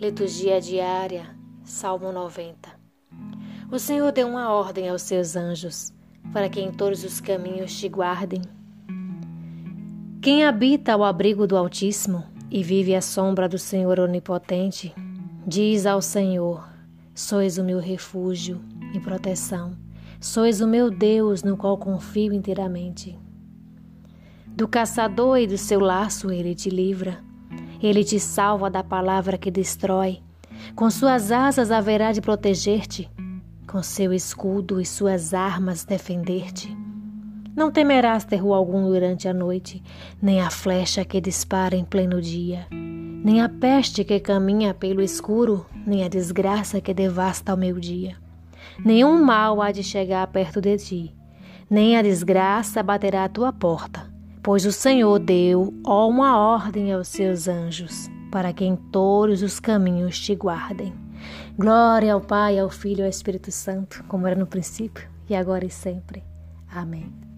Liturgia diária, Salmo 90. O Senhor deu uma ordem aos seus anjos, para que em todos os caminhos te guardem. Quem habita ao abrigo do Altíssimo e vive à sombra do Senhor Onipotente, diz ao Senhor: Sois o meu refúgio e proteção, sois o meu Deus no qual confio inteiramente. Do caçador e do seu laço ele te livra ele te salva da palavra que destrói. Com suas asas haverá de proteger-te, com seu escudo e suas armas defender-te. Não temerás terror algum durante a noite, nem a flecha que dispara em pleno dia, nem a peste que caminha pelo escuro, nem a desgraça que devasta ao meio-dia. Nenhum mal há de chegar perto de ti, nem a desgraça baterá à tua porta Pois o Senhor deu uma ordem aos seus anjos, para que em todos os caminhos te guardem. Glória ao Pai, ao Filho e ao Espírito Santo, como era no princípio, e agora e sempre. Amém.